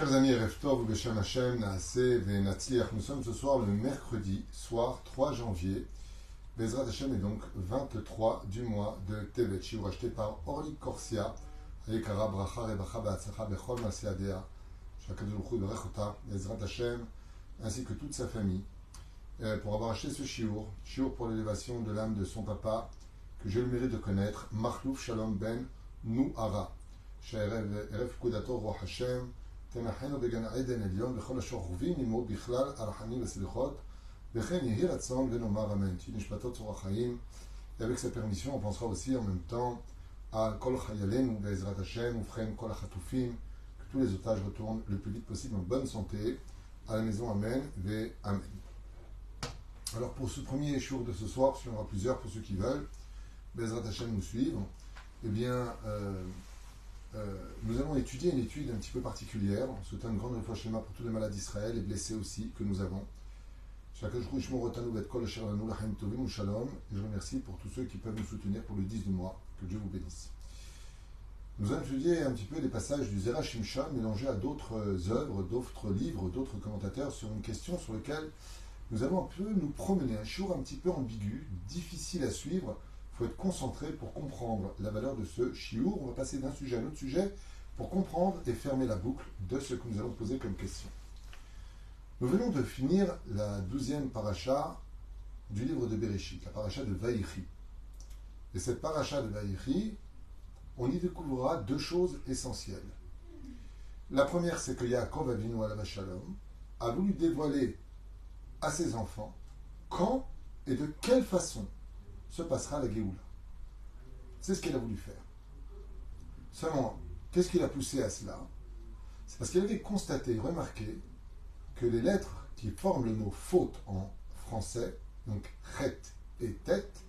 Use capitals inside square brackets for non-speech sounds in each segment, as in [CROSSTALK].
Chers amis, Reftov, Beshem Hashem, nous sommes ce soir le mercredi soir 3 janvier. Bezrat Hashem est donc 23 du mois de Tevet, ou acheté par Orly Corsia, Ayekara Bracha Rebacha Beatzacha Bechol Masiadea, Shakadoukhu de Rechota, Bezrat Hashem, ainsi que toute sa famille, euh, pour avoir acheté ce chiour, chiour pour l'élévation de l'âme de son papa, que j'ai le mérite de connaître, Marlouf Shalom Ben Nouhara, Shaerev Kudator Roch Hashem, תנחנו בגן עדן עליון וכל השוכבים עמו בכלל הרחמים וסליחות, וכן יהי רצון ונאמר אמן. תהי נשמתו צור החיים. Et avec sa permission, on pensera aussi en même temps à Kol Chayalenu, Bezrat Hashem, Oufren, Kol Achatoufim, que tous les otages retournent le plus vite possible en bonne santé à la maison. Amen, Ve Amen. Alors pour ce premier jour de ce soir, il y en aura plusieurs pour ceux qui veulent, Bezrat Hashem nous suivre, eh bien, euh, euh, nous allons étudier une étude un petit peu particulière. On souhaite une grande pour tous les malades d'Israël et blessés aussi que nous avons. Je remercie pour tous ceux qui peuvent nous soutenir pour le 10 du mois. Que Dieu vous bénisse. Nous allons étudier un petit peu des passages du Zera Shimsha mélangés à d'autres œuvres, d'autres livres, d'autres commentateurs sur une question sur laquelle nous allons un peu nous promener. Un jour un petit peu ambigu, difficile à suivre être concentré pour comprendre la valeur de ce chiour. On va passer d'un sujet à un autre sujet pour comprendre et fermer la boucle de ce que nous allons poser comme question. Nous venons de finir la douzième paracha du livre de Bereshit, la paracha de Vaïchi. Et cette paracha de Vaïchi, on y découvrira deux choses essentielles. La première, c'est que Yaakov Avinu la Shalom a voulu dévoiler à ses enfants quand et de quelle façon se passera la Géoula. C'est ce qu'il a voulu faire. Seulement, qu'est-ce qui l'a poussé à cela? C'est parce qu'il avait constaté, remarqué, que les lettres qui forment le mot faute en français, donc chet et tête,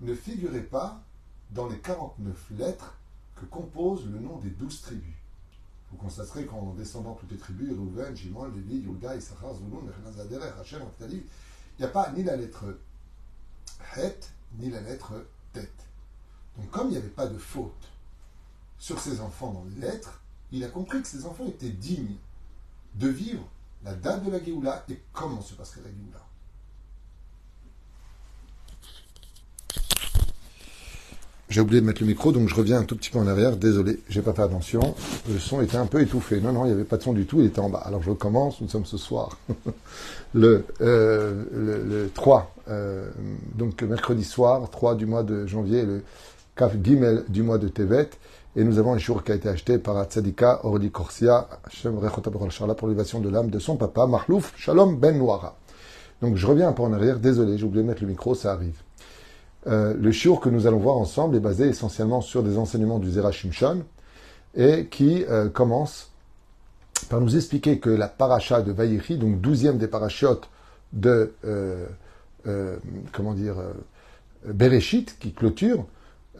ne figuraient pas dans les 49 lettres que composent le nom des 12 tribus. Vous constaterez qu'en descendant toutes les tribus, Rouven, Shimon, Lévi, Yehuda, Issachar, Zulun, Hachem, Naphtali, il n'y a pas ni la lettre het, ni la lettre tête. Donc comme il n'y avait pas de faute sur ses enfants dans les lettres, il a compris que ses enfants étaient dignes de vivre la date de la Géoula et comment se passerait la Géoula. J'ai oublié de mettre le micro, donc je reviens un tout petit peu en arrière. Désolé, j'ai pas fait attention. Le son était un peu étouffé. Non, non, il n'y avait pas de son du tout, il était en bas. Alors je recommence, nous sommes ce soir. [LAUGHS] le, euh, le, le, 3, euh, donc mercredi soir, 3 du mois de janvier, le Kaf Gimel du mois de Tevet. Et nous avons un jour qui a été acheté par Tzadika Ordi Korsia, Hashem pour l'élévation de l'âme de son papa, Mahlouf Shalom Ben Noara. Donc je reviens un peu en arrière, désolé, j'ai oublié de mettre le micro, ça arrive. Euh, le shiur que nous allons voir ensemble est basé essentiellement sur des enseignements du Zera Shimshon et qui euh, commence par nous expliquer que la paracha de Vayichi, donc douzième des parachiotes de euh, comment dire Bereshit, qui clôture,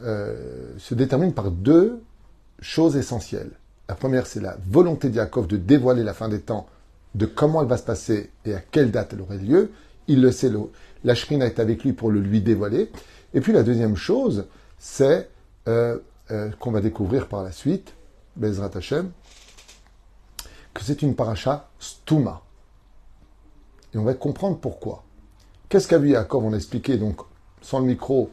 se détermine par deux choses essentielles. La première, c'est la volonté d'Yaakov de dévoiler la fin des temps, de comment elle va se passer et à quelle date elle aurait lieu. Il le sait, la Shrina est avec lui pour le lui dévoiler. Et puis la deuxième chose, c'est euh, euh, qu'on va découvrir par la suite, Bezrat Hashem, que c'est une paracha stuma. Et on va comprendre pourquoi. Qu'est-ce qu'a vu Yaakov? On a expliqué donc sans le micro.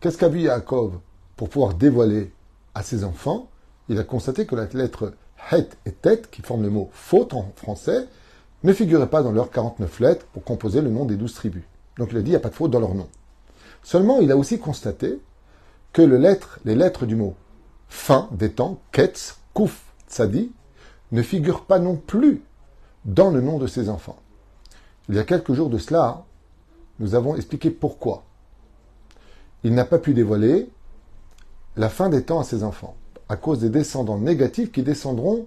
Qu'est-ce qu'a vu Yaakov pour pouvoir dévoiler à ses enfants? Il a constaté que la lettre het et tête, qui forment le mot faute en français, ne figuraient pas dans leurs 49 lettres pour composer le nom des 12 tribus. Donc il a dit il n'y a pas de faute dans leur nom. Seulement, il a aussi constaté que les lettres du mot fin des temps, ketz, kouf, tzadi, ne figurent pas non plus dans le nom de ses enfants. Il y a quelques jours de cela, nous avons expliqué pourquoi. Il n'a pas pu dévoiler la fin des temps à ses enfants, à cause des descendants négatifs qui descendront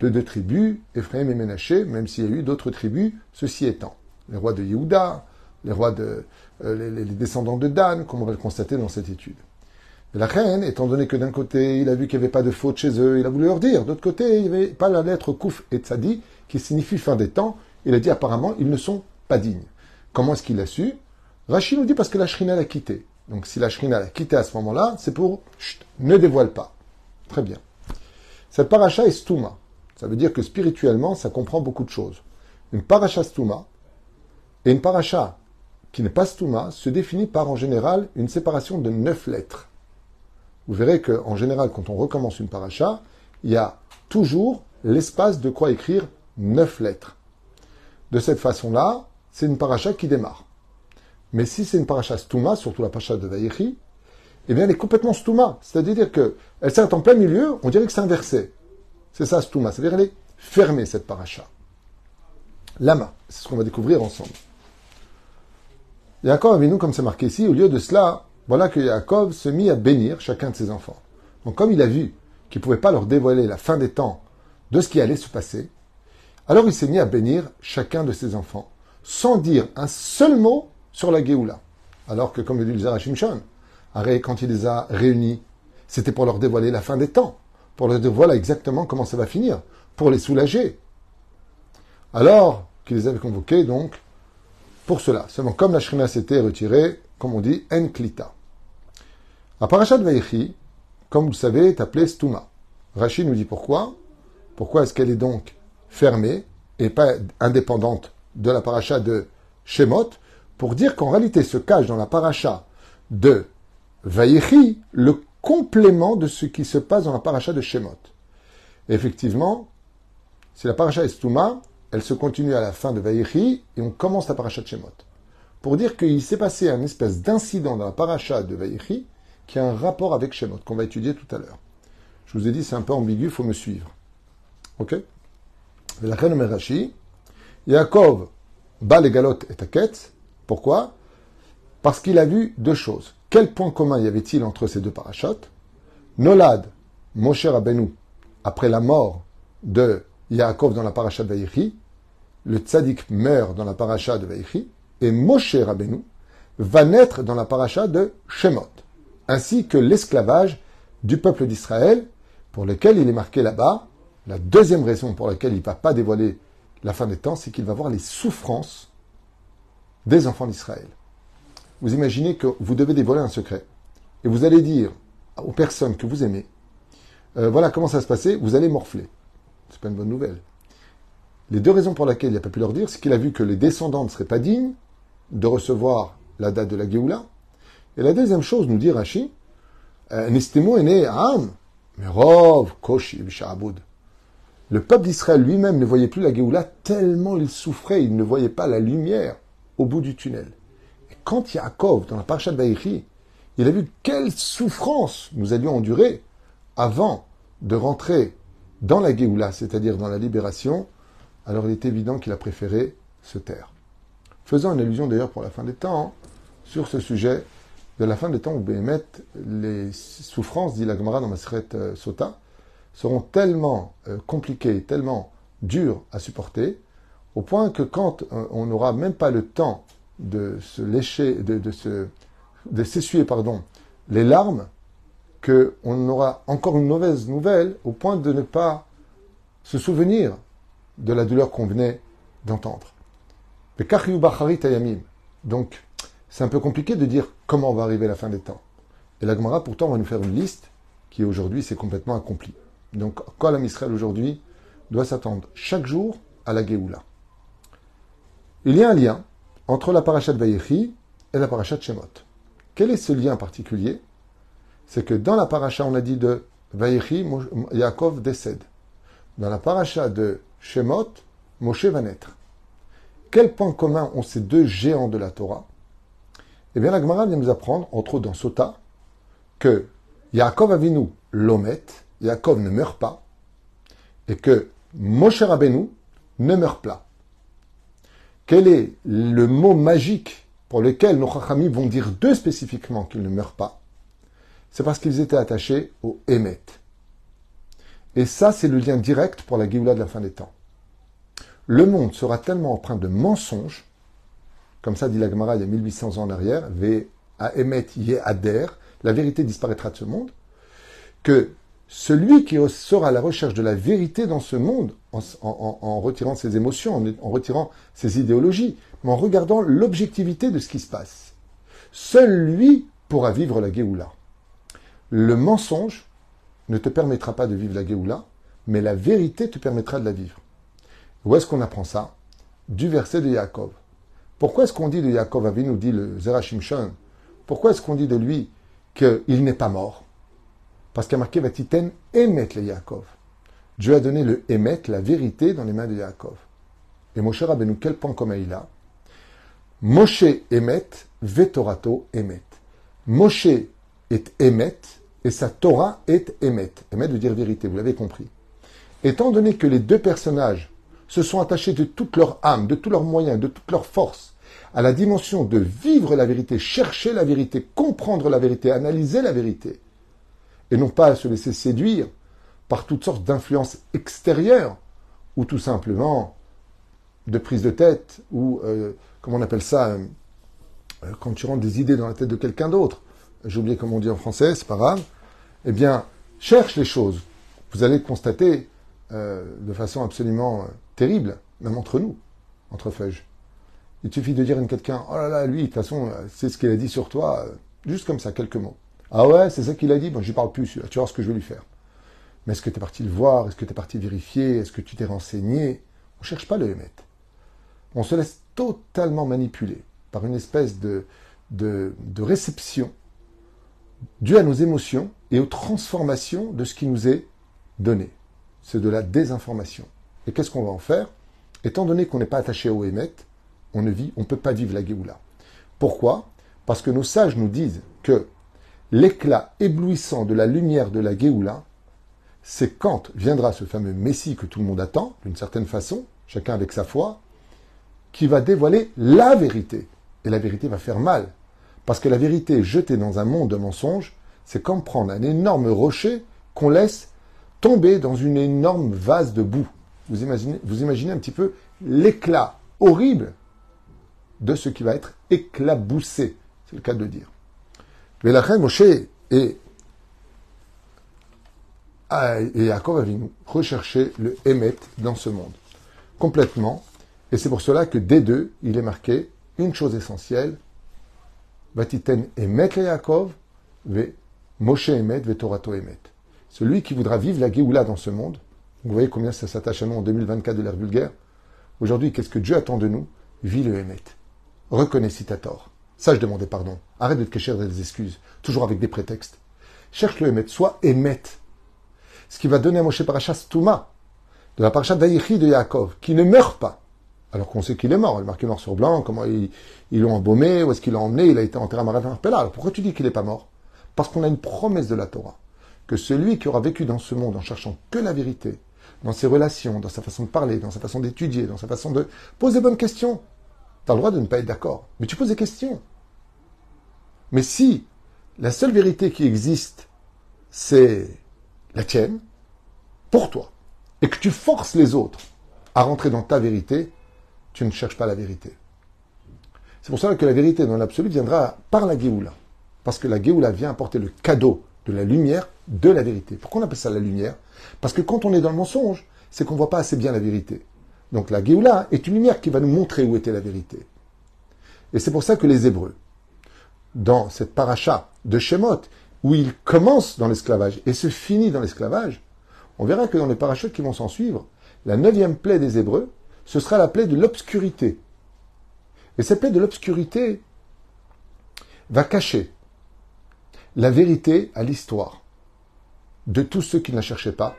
de deux tribus, Ephraim et Ménaché, même s'il y a eu d'autres tribus, ceci étant. Les rois de Yehuda, les rois de, euh, les, descendants de Dan, comme on va le constater dans cette étude. La reine, étant donné que d'un côté, il a vu qu'il n'y avait pas de faute chez eux, il a voulu leur dire. D'autre côté, il n'y avait pas la lettre Kouf et Tzadi, qui signifie fin des temps. Il a dit apparemment, ils ne sont pas dignes. Comment est-ce qu'il l'a su? Rachid nous dit parce que la Shrina l'a quitté. Donc si la Shrina l'a quitté à ce moment-là, c'est pour chut, ne dévoile pas. Très bien. Cette paracha est Stouma. Ça veut dire que spirituellement, ça comprend beaucoup de choses. Une paracha stouma et une paracha qui n'est pas stouma se définit par en général une séparation de neuf lettres. Vous verrez qu'en général, quand on recommence une paracha, il y a toujours l'espace de quoi écrire neuf lettres. De cette façon-là, c'est une paracha qui démarre. Mais si c'est une paracha stouma, surtout la paracha de Vaïchi, eh bien, elle est complètement stouma. C'est-à-dire qu'elle s'arrête en plein milieu, on dirait que c'est inversé. C'est ça, stouma. C'est-à-dire qu'elle est fermée, cette paracha. Lama, c'est ce qu'on va découvrir ensemble. Yaakov nous, comme c'est marqué ici, au lieu de cela, voilà que Yaakov se mit à bénir chacun de ses enfants. Donc, comme il a vu qu'il ne pouvait pas leur dévoiler la fin des temps de ce qui allait se passer, alors il s'est mis à bénir chacun de ses enfants, sans dire un seul mot sur la Géoula. Alors que, comme le dit le Zerachim quand il les a réunis, c'était pour leur dévoiler la fin des temps, pour leur voilà exactement comment ça va finir, pour les soulager. Alors qu'il les avait convoqués, donc, pour cela. Seulement, comme la Shrina s'était retirée, comme on dit, en klita. La parachat Vaïchi, comme vous le savez, est appelée Stuma. Rachid nous dit pourquoi. Pourquoi est-ce qu'elle est donc fermée et pas indépendante de la paracha de Shemot? Pour dire qu'en réalité se cache dans la paracha de Vaïchi le complément de ce qui se passe dans la paracha de Shemot. effectivement, si la paracha est Stuma, elle se continue à la fin de Vaïchi et on commence la paracha de Shemot. Pour dire qu'il s'est passé un espèce d'incident dans la paracha de Vaïchi qui a un rapport avec Shemot, qu'on va étudier tout à l'heure. Je vous ai dit, c'est un peu ambigu, il faut me suivre. Ok? La reine Yaakov bat les galotes et taquettes. Pourquoi? Parce qu'il a vu deux choses. Quel point commun y avait-il entre ces deux parachutes? Nolad, Moshe Rabbeinu, après la mort de Yaakov dans la paracha de Vaïchi, le tzaddik meurt dans la paracha de Vaïchi, et Moshe Rabbeinu va naître dans la paracha de Shemot, ainsi que l'esclavage du peuple d'Israël, pour lequel il est marqué là-bas. La deuxième raison pour laquelle il ne va pas dévoiler la fin des temps, c'est qu'il va voir les souffrances des enfants d'Israël. Vous imaginez que vous devez dévoiler un secret. Et vous allez dire aux personnes que vous aimez, euh, voilà comment ça se passait, vous allez morfler. C'est pas une bonne nouvelle. Les deux raisons pour lesquelles il n'a pas pu leur dire, c'est qu'il a vu que les descendants ne seraient pas dignes de recevoir la date de la Géoula. Et la deuxième chose, nous dit Rashi, euh, Nestemo est né à Am, Merov, Koshi, Le peuple d'Israël lui-même ne voyait plus la Géoula tellement il souffrait, il ne voyait pas la lumière au bout du tunnel quand Yaakov, dans la parasha de Vaïchi, il a vu quelle souffrance nous allions endurer avant de rentrer dans la Géoula, c'est-à-dire dans la libération, alors il est évident qu'il a préféré se taire. Faisant une allusion d'ailleurs pour la fin des temps, hein, sur ce sujet de la fin des temps où Béhémet, les souffrances, dit la Gemara dans Maseret euh, Sota, seront tellement euh, compliquées, tellement dures à supporter, au point que quand euh, on n'aura même pas le temps de se lécher, de s'essuyer, pardon, les larmes, qu'on aura encore une mauvaise nouvelle au point de ne pas se souvenir de la douleur qu'on venait d'entendre. Donc, c'est un peu compliqué de dire comment va arriver la fin des temps. Et la Gemara, pourtant, va nous faire une liste qui aujourd'hui s'est complètement accomplie. Donc, l'homme Israël aujourd'hui doit s'attendre chaque jour à la Géoula. Il y a un lien entre la parachat Vayechi et la parachat Shemot. Quel est ce lien particulier? C'est que dans la paracha, on a dit de Vayechi, Yaakov décède. Dans la paracha de Shemot, Moshe va naître. Quel point commun ont ces deux géants de la Torah? Eh bien, la Gemara vient nous apprendre, entre autres dans Sota, que Yaakov Avinu l'omet, Yaakov ne meurt pas, et que Moshe Rabbeinu ne meurt pas. Quel est le mot magique pour lequel nos chachamim vont dire d'eux spécifiquement qu'ils ne meurent pas? C'est parce qu'ils étaient attachés au Hémet. Et ça, c'est le lien direct pour la Géoula de la fin des temps. Le monde sera tellement empreint de mensonges, comme ça dit la Gemara il y a 1800 ans en arrière, Ve a Emet Ye Ader, la vérité disparaîtra de ce monde, que celui qui sera à la recherche de la vérité dans ce monde, en, retirant ses émotions, en, retirant ses idéologies, mais en regardant l'objectivité de ce qui se passe, seul lui pourra vivre la Géoula. Le mensonge ne te permettra pas de vivre la Géoula, mais la vérité te permettra de la vivre. Où est-ce qu'on apprend ça? Du verset de Yaakov. Pourquoi est-ce qu'on dit de Yaakov nous dit le Zerachimshon Pourquoi est-ce qu'on dit de lui qu'il n'est pas mort? Parce qu'il a marqué Vatiten Emet le Yaakov. Dieu a donné le Emet, la vérité, dans les mains de Yaakov. Et Moshe Rabbeinu, quel point commun il a? Moshe Emet, Vetorato Emet. Moshe est Emet, et sa Torah est Emet. Emet veut dire vérité, vous l'avez compris. Étant donné que les deux personnages se sont attachés de toute leur âme, de tous leurs moyens, de toute leur force, à la dimension de vivre la vérité, chercher la vérité, comprendre la vérité, analyser la vérité, et non pas se laisser séduire par toutes sortes d'influences extérieures, ou tout simplement de prise de tête, ou, euh, comment on appelle ça, euh, quand tu rentres des idées dans la tête de quelqu'un d'autre. J'ai oublié comment on dit en français, c'est pas grave. Eh bien, cherche les choses. Vous allez constater euh, de façon absolument terrible, même entre nous, entre feuilles. Il suffit de dire à quelqu'un, oh là là, lui, de toute façon, c'est ce qu'il a dit sur toi, juste comme ça, quelques mots. Ah ouais, c'est ça qu'il a dit, bon, j'y parle plus, tu vas voir ce que je vais lui faire. Mais est-ce que tu es parti le voir? Est-ce que tu es parti vérifier? Est-ce que tu t'es renseigné? On ne cherche pas le émettre. On se laisse totalement manipuler par une espèce de, de, de réception due à nos émotions et aux transformations de ce qui nous est donné. C'est de la désinformation. Et qu'est-ce qu'on va en faire? Étant donné qu'on n'est pas attaché au émet, on ne vit, on peut pas vivre la Géoula. Pourquoi? Parce que nos sages nous disent que l'éclat éblouissant de la lumière de la Géoula, c'est quand viendra ce fameux Messie que tout le monde attend, d'une certaine façon, chacun avec sa foi, qui va dévoiler la vérité. Et la vérité va faire mal. Parce que la vérité jetée dans un monde de mensonges, c'est comme prendre un énorme rocher qu'on laisse tomber dans une énorme vase de boue. Vous imaginez, un petit peu l'éclat horrible de ce qui va être éclaboussé. C'est le cas de le dire. Mais la reine Moshe et, Yaakov Avinu rechercher le Hémet dans ce monde. Complètement. Et c'est pour cela que des deux, il est marqué une chose essentielle. Vatiten Emet le Yaakov, ve Moshe Emet, ve Torato Emet. Celui qui voudra vivre la Géoula dans ce monde, vous voyez combien ça s'attache à nous en 2024 de l'ère vulgaire. Aujourd'hui, qu'est-ce que Dieu attend de nous? Vis le Emet. Reconnais si t'as tort. Sache demander pardon. Arrête de te cacher des excuses, toujours avec des prétextes. Cherche le Emet, sois Emet. Ce qui va donner à Moshe Parashat Touma, de la Parashat d'Aïchi de Yaakov, qui ne meurt pas. Alors qu'on sait qu'il est mort, il est marqué noir sur blanc, comment ils l'ont embaumé, où est-ce qu'il l'a emmené, il a été enterré à Maravin Alors pourquoi tu dis qu'il n'est pas mort? Parce qu'on a une promesse de la Torah, que celui qui aura vécu dans ce monde en cherchant que la vérité, dans ses relations, dans sa façon de parler, dans sa façon d'étudier, dans sa façon de poser bonnes questions, tu as le droit de ne pas être d'accord, mais tu poses des questions. Mais si la seule vérité qui existe, c'est la tienne, pour toi, et que tu forces les autres à rentrer dans ta vérité, tu ne cherches pas la vérité. C'est pour ça que la vérité dans l'absolu viendra par la Géoula. Parce que la Géoula vient apporter le cadeau de la lumière de la vérité. Pourquoi on appelle ça la lumière? Parce que quand on est dans le mensonge, c'est qu'on ne voit pas assez bien la vérité. Donc la Géoula est une lumière qui va nous montrer où était la vérité. Et c'est pour ça que les Hébreux, dans cette paracha de Shemot, où ils commencent dans l'esclavage et se finissent dans l'esclavage, on verra que dans les parachutes qui vont s'en suivre, la neuvième plaie des Hébreux, ce sera la plaie de l'obscurité. Et cette plaie de l'obscurité va cacher la vérité à l'histoire de tous ceux qui ne la cherchaient pas,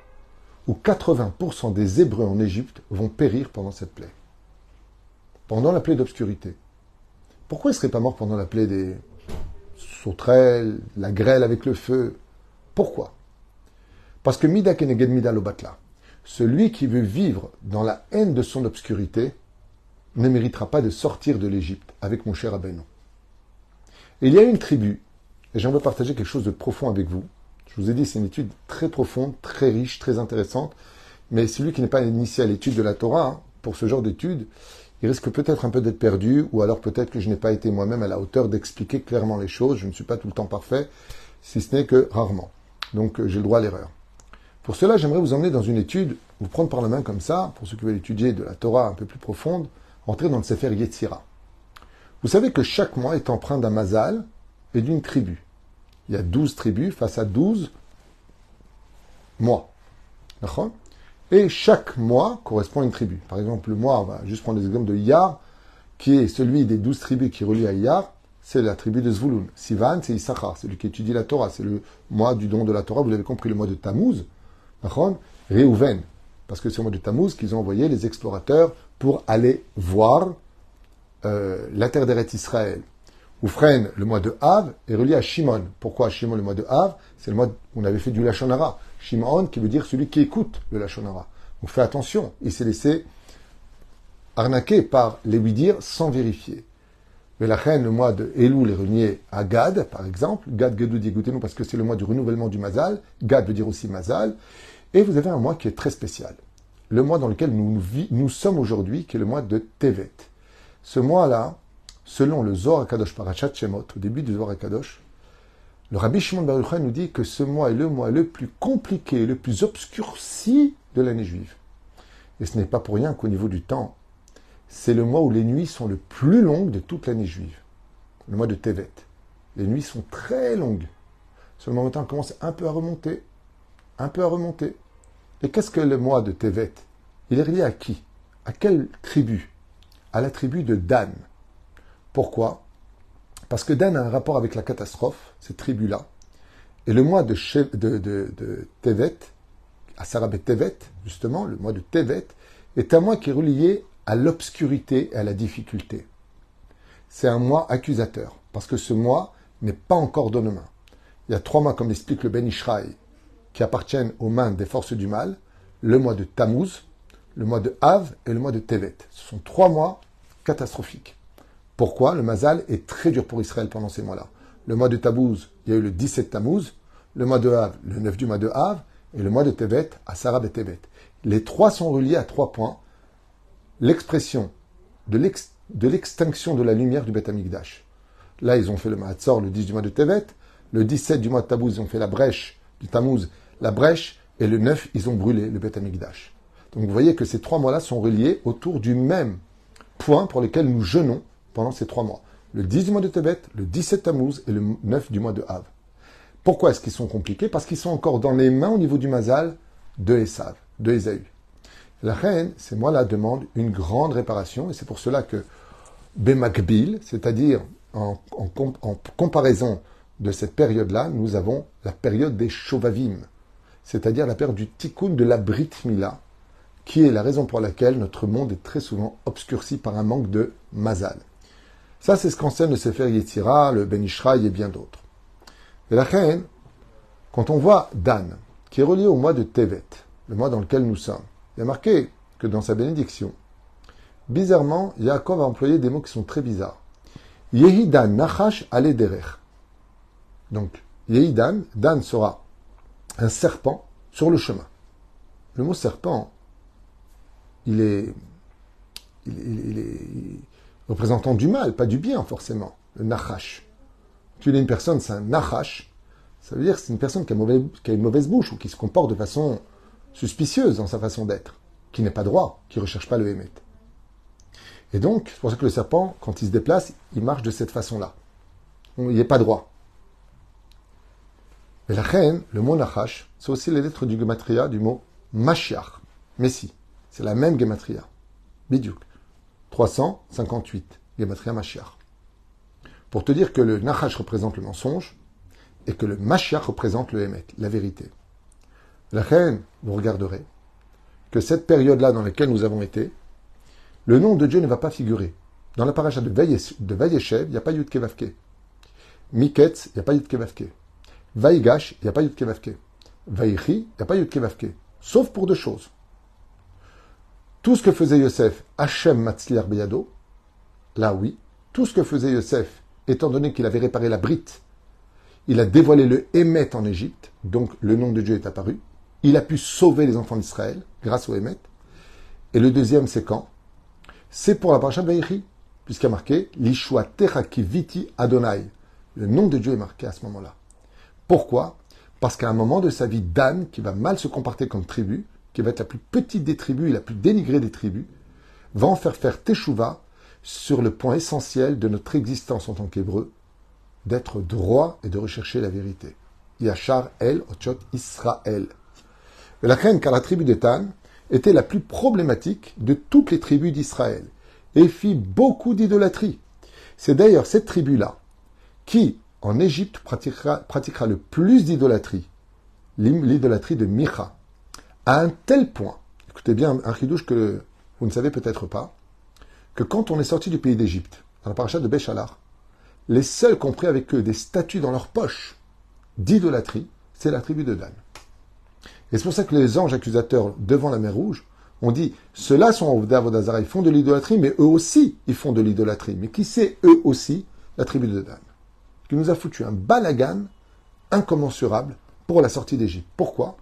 où 80% des Hébreux en Égypte vont périr pendant cette plaie. Pendant la plaie d'obscurité. Pourquoi ils ne seraient pas morts pendant la plaie des sauterelles, la grêle avec le feu? Pourquoi? Parce que Mida Keneged Mida Lobatla, celui qui veut vivre dans la haine de son obscurité ne méritera pas de sortir de l'Égypte avec mon cher Abenon. il y a une tribu, et j'aimerais partager quelque chose de profond avec vous. Je vous ai dit, c'est une étude très profonde, très riche, très intéressante, mais celui qui n'est pas initié à l'étude de la Torah, hein, pour ce genre d'étude, il risque peut-être un peu d'être perdu, ou alors peut-être que je n'ai pas été moi-même à la hauteur d'expliquer clairement les choses, je ne suis pas tout le temps parfait, si ce n'est que rarement. Donc j'ai le droit à l'erreur. Pour cela, j'aimerais vous emmener dans une étude, vous prendre par la main comme ça, pour ceux qui veulent étudier de la Torah un peu plus profonde, entrer dans le Sefer Yetzira. Vous savez que chaque mois est empreint d'un mazal et d'une tribu. Il y a douze tribus face à douze mois. Et chaque mois correspond à une tribu. Par exemple, le mois, on va juste prendre l'exemple de Iyar, qui est celui des douze tribus qui relient à Iyar, c'est la tribu de Zvulun. Sivan, c'est Issachar, celui qui étudie la Torah, c'est le mois du don de la Torah, vous l'avez compris, le mois de Tammuz. Réhouven, parce que c'est au mois de Tammuz qu'ils ont envoyé les explorateurs pour aller voir euh, la terre d'Eret Israël. Oufren, le mois de Av, est relié à Shimon. Pourquoi Shimon, le mois de Av? C'est le mois où on avait fait du Lachonara. Shimon, qui veut dire celui qui écoute le Lachonara. Donc fais attention, il s'est laissé arnaquer par les lui dire sans vérifier. Mais la reine, le mois de Elul est relié à Gad, par exemple. Gad, Gadou, nous parce que c'est le mois du renouvellement du Mazal. Gad veut dire aussi Mazal. Et vous avez un mois qui est très spécial. Le mois dans lequel nous, nous sommes aujourd'hui, qui est le mois de Tevet. Ce mois-là, selon le Zohar Kadosh Parachat Shemot, au début du Zohar Kadosh, le Rabbi Shimon Baruch nous dit que ce mois est le mois le plus compliqué, le plus obscurci de l'année juive. Et ce n'est pas pour rien qu'au niveau du temps, c'est le mois où les nuits sont le plus longues de toute l'année juive. Le mois de Tevet. Les nuits sont très longues. Seulement maintenant, on commence un peu à remonter. Un peu à remonter. Et qu'est-ce que le mois de Tevet? Il est relié à qui? À quelle tribu? À la tribu de Dan. Pourquoi? Parce que Dan a un rapport avec la catastrophe, cette tribu-là. Et le mois de, de, Tevet, à Sarabet Tevet, justement, le mois de Tevet, est un mois qui est relié à l'obscurité et à la difficulté. C'est un mois accusateur, parce que ce mois n'est pas encore dans nos mains. Il y a trois mois, comme l'explique le Ben Ishraï, qui appartiennent aux mains des forces du mal, le mois de Tammuz, le mois de Av et le mois de Tevet. Ce sont trois mois catastrophiques. Pourquoi? Le Mazal est très dur pour Israël pendant ces mois-là. Le mois de Tammuz, il y a eu le 17 Tammuz, le mois de Av, le 9 du mois de Av, et le mois de Tevet, à Sarab et Tevet. Les trois sont reliés à trois points l'expression de l'extinction de la lumière du Beth Amikdash. Là, ils ont fait le Mahatzor le 10 du mois de Tevet, le 17 du mois de Tammuz, ils ont fait la brèche du Tammuz, la brèche, et le 9, ils ont brûlé le Beth Amikdash. Donc vous voyez que ces trois mois-là sont reliés autour du même point pour lequel nous jeûnons pendant ces trois mois. Le 10 du mois de Tevet, le 17 Tammuz et le 9 du mois de Av. Pourquoi est-ce qu'ils sont compliqués? Parce qu'ils sont encore dans les mains au niveau du Mazal de Esav, de Esaü. La reine, ces mois-là demandent une grande réparation, et c'est pour cela que Bemakbil, c'est-à-dire en, comparaison de cette période-là, nous avons la période des Shovavim, c'est-à-dire la période du tikkun de la Brit Mila, qui est la raison pour laquelle notre monde est très souvent obscurci par un manque de mazal. Ça, c'est ce qu'enseigne le Sefer Yetzira, le Ben Ishraï et bien d'autres. Et la reine, quand on voit Dan, qui est relié au mois de Tevet, le mois dans lequel nous sommes, il y a marqué que dans sa bénédiction, bizarrement, Yaakov a employé des mots qui sont très bizarres. Yehidan Nachash Alederech. Donc, Yehidan, Dan sera un serpent sur le chemin. Le mot serpent, il est, représentant du mal, pas du bien forcément, le Nachash. Tu es une personne, c'est un Nachash, ça veut dire que c'est une personne qui a, une mauvaise bouche ou qui se comporte de façon suspicieuse dans sa façon d'être, qui n'est pas droit, qui ne recherche pas le Hémet. Et donc, c'est pour ça que le serpent, quand il se déplace, il marche de cette façon-là. Il n'est pas droit. Et la reine, le mot Nachash, c'est aussi les lettres du gematria du mot Mashiach, Messie. C'est la même gematria. Bidiouk. 358, gematria Mashiach. Pour te dire que le Nachash représente le mensonge et que le Mashiach représente le Hémet, la vérité. La reine, vous regarderez que cette période-là dans laquelle nous avons été, le nom de Dieu ne va pas figurer. Dans la paracha de, Vayeshev, il n'y a pas Yud Kevavke. Miketz, il n'y a pas Yud Kevavke. Vaigash, il n'y a pas Yud Kevavke. Vaichi, il n'y a pas Yud Kevavke. Sauf pour deux choses. Tout ce que faisait Yosef, Hachem Matzliar Beyado, là oui, tout ce que faisait Yosef, étant donné qu'il avait réparé la brite, il a dévoilé le Hémet en Égypte, donc le nom de Dieu est apparu. Il a pu sauver les enfants d'Israël grâce au Hémet. Et le deuxième, c'est quand? C'est pour la paracha de puisqu'il a marqué Lishua Viti Adonai. Le nom de Dieu est marqué à ce moment-là. Pourquoi? Parce qu'à un moment de sa vie, Dan, qui va mal se comporter comme tribu, qui va être la plus petite des tribus et la plus dénigrée des tribus, va en faire faire Teshuvah sur le point essentiel de notre existence en tant qu'hébreu, d'être droit et de rechercher la vérité. Yachar El Ochot Israël. La crainte car la tribu d'Ethan était la plus problématique de toutes les tribus d'Israël et fit beaucoup d'idolâtrie. C'est d'ailleurs cette tribu-là qui, en Égypte, pratiquera, le plus d'idolâtrie, l'idolâtrie de Micha, à un tel point, écoutez bien un chidouche que vous ne savez peut-être pas, que quand on est sorti du pays d'Égypte, dans la paracha de Béchalar, les seuls qui ont pris avec eux des statues dans leur poche d'idolâtrie, c'est la tribu de Dan. Et c'est pour ça que les anges accusateurs devant la mer Rouge ont dit ceux-là sont au d'Avodazara, ils font de l'idolâtrie, mais eux aussi, ils font de l'idolâtrie. Mais qui c'est eux aussi La tribu de Dan. Qui nous a foutu un balagan incommensurable pour la sortie d'Égypte. Pourquoi?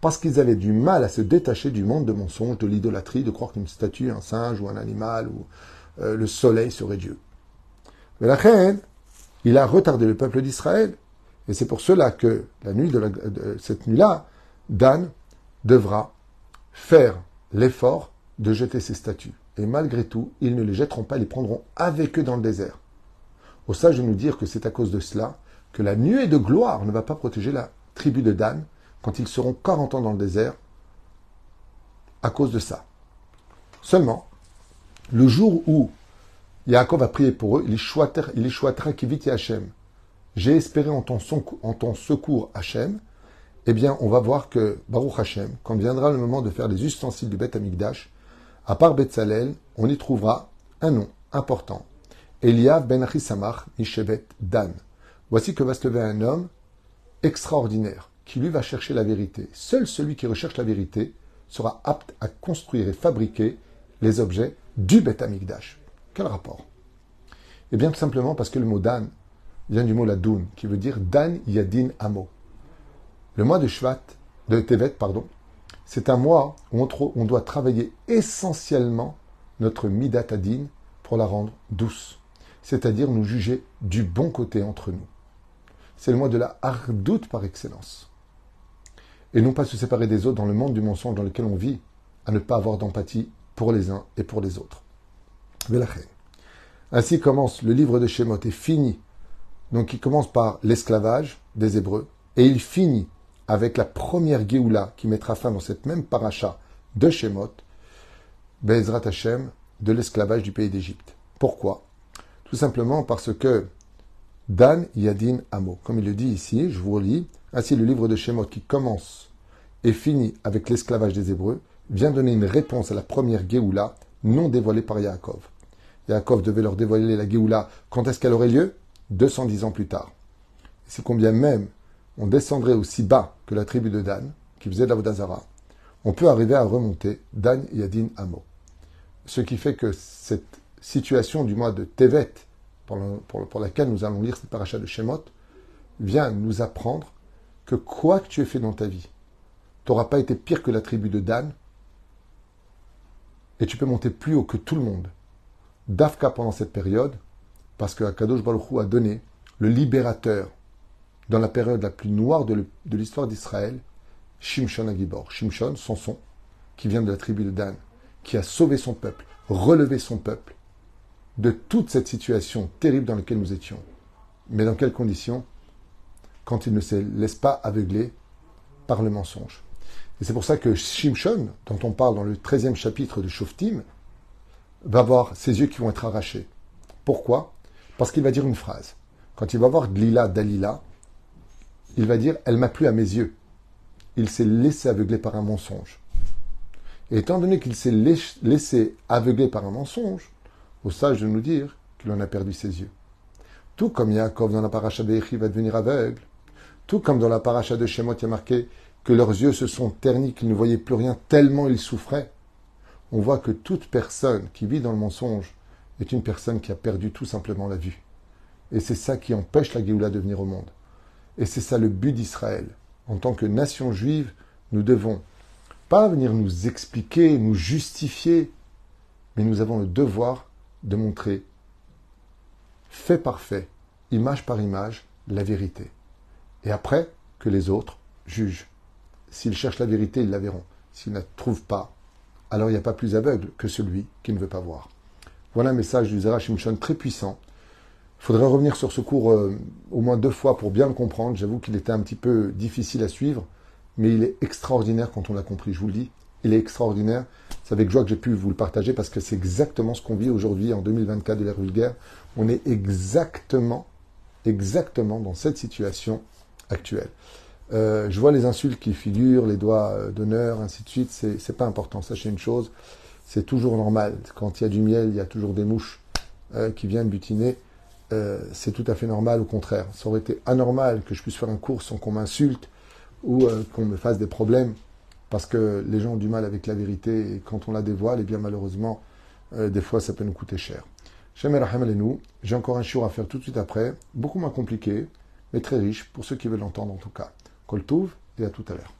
Parce qu'ils avaient du mal à se détacher du monde de mensonges, de l'idolâtrie, de croire qu'une statue, un singe ou un animal ou euh, le soleil serait Dieu. Mais la reine, il a retardé le peuple d'Israël. Et c'est pour cela que la nuit de, cette nuit-là, Dan devra faire l'effort de jeter ses statues. Et malgré tout, ils ne les jetteront pas, ils les prendront avec eux dans le désert. Au sage de nous dire que c'est à cause de cela que la nuée de gloire ne va pas protéger la tribu de Dan quand ils seront 40 ans dans le désert à cause de ça. Seulement, le jour où Yaakov a prié pour eux, il échouatera qui vit Hachem. J'ai espéré en ton, en ton secours Hachem, eh bien, on va voir que Baruch Hashem, quand viendra le moment de faire les ustensiles du Beth Amikdash, à part Betzalel, on y trouvera un nom important. Eliav ben Achisamach Mishevet Dan. Voici que va se lever un homme extraordinaire, qui lui va chercher la vérité. Seul celui qui recherche la vérité sera apte à construire et fabriquer les objets du Beth Amikdash. Quel rapport? Eh bien, tout simplement parce que le mot Dan vient du mot Ladoun, qui veut dire Dan Yadin Amo. Le mois de Shvat, de Tevet, pardon, c'est un mois où on, doit travailler essentiellement notre Midat Adin pour la rendre douce, c'est-à-dire nous juger du bon côté entre nous. C'est le mois de la hardoute par excellence. Et non pas se séparer des autres dans le monde du mensonge dans lequel on vit, à ne pas avoir d'empathie pour les uns et pour les autres. Ainsi commence le livre de Shemot et finit. Donc il commence par l'esclavage des Hébreux et il finit avec la première Géoula qui mettra fin dans cette même paracha de Shemot, Bezrat Hashem, de l'esclavage du pays d'Égypte. Pourquoi? Tout simplement parce que Dan Yadin Amo, comme il le dit ici, je vous relis, ainsi le livre de Shemot qui commence et finit avec l'esclavage des Hébreux, vient donner une réponse à la première Géoula non dévoilée par Yaakov. Yaakov devait leur dévoiler la Géoula quand est-ce qu'elle aurait lieu? 210 ans plus tard. C'est combien même on descendrait aussi bas que la tribu de Dan, qui faisait de la Vodazara, on peut arriver à remonter Dan Yadin Amo. Ce qui fait que cette situation du mois de Tevet, pour, laquelle nous allons lire cette paracha de Shemot, vient nous apprendre que quoi que tu aies fait dans ta vie, tu n'auras pas été pire que la tribu de Dan, et tu peux monter plus haut que tout le monde. Dafka pendant cette période, parce que Akadosh Baruch a donné le libérateur dans la période la plus noire de l'histoire d'Israël, Shimshon Agibor. Shimshon, Samson, qui vient de la tribu de Dan, qui a sauvé son peuple, relevé son peuple de toute cette situation terrible dans laquelle nous étions. Mais dans quelles conditions? Quand il ne se laisse pas aveugler par le mensonge. Et c'est pour ça que Shimshon, dont on parle dans le 13e chapitre de Shoftim, va avoir ses yeux qui vont être arrachés. Pourquoi? Parce qu'il va dire une phrase. Quand il va voir Glila, Dalila, il va dire Elle m'a plu à mes yeux. Il s'est laissé aveugler par un mensonge. Et étant donné qu'il s'est laissé aveugler par un mensonge, au sage de nous dire qu'il en a perdu ses yeux. Tout comme Yaakov dans la paracha de va devenir aveugle, tout comme dans la paracha de Shemot, il y a marqué que leurs yeux se sont ternis, qu'ils ne voyaient plus rien tellement ils souffraient. On voit que toute personne qui vit dans le mensonge est une personne qui a perdu tout simplement la vue. Et c'est ça qui empêche la Géoula de venir au monde. Et c'est ça le but d'Israël. En tant que nation juive, nous devons pas venir nous expliquer, nous justifier, mais nous avons le devoir de montrer fait par fait, image par image, la vérité. Et après, que les autres jugent. S'ils cherchent la vérité, ils la verront. S'ils ne la trouvent pas, alors il n'y a pas plus aveugle que celui qui ne veut pas voir. Voilà un message du Zerach très puissant faudrait revenir sur ce cours euh, au moins deux fois pour bien le comprendre. J'avoue qu'il était un petit peu difficile à suivre, mais il est extraordinaire quand on l'a compris, je vous le dis. il est extraordinaire. C'est avec joie que j'ai pu vous le partager parce que c'est exactement ce qu'on vit aujourd'hui en 2024 de l'ère vulgaire. On est exactement, exactement dans cette situation actuelle. Euh, je vois les insultes qui figurent, les doigts d'honneur, ainsi de suite. C'est pas important. Sachez une chose, c'est toujours normal. Quand il y a du miel, il y a toujours des mouches euh, qui viennent butiner. C'est tout à fait normal. Au contraire, ça aurait été anormal que je puisse faire un cours sans qu'on m'insulte ou qu'on me fasse des problèmes parce que les gens ont du mal avec la vérité et quand on la dévoile, et eh bien malheureusement, des fois ça peut nous coûter cher. J'ai encore un chiot à faire tout de suite après, beaucoup moins compliqué, mais très riche pour ceux qui veulent l'entendre en tout cas. Koltouv et à tout à l'heure.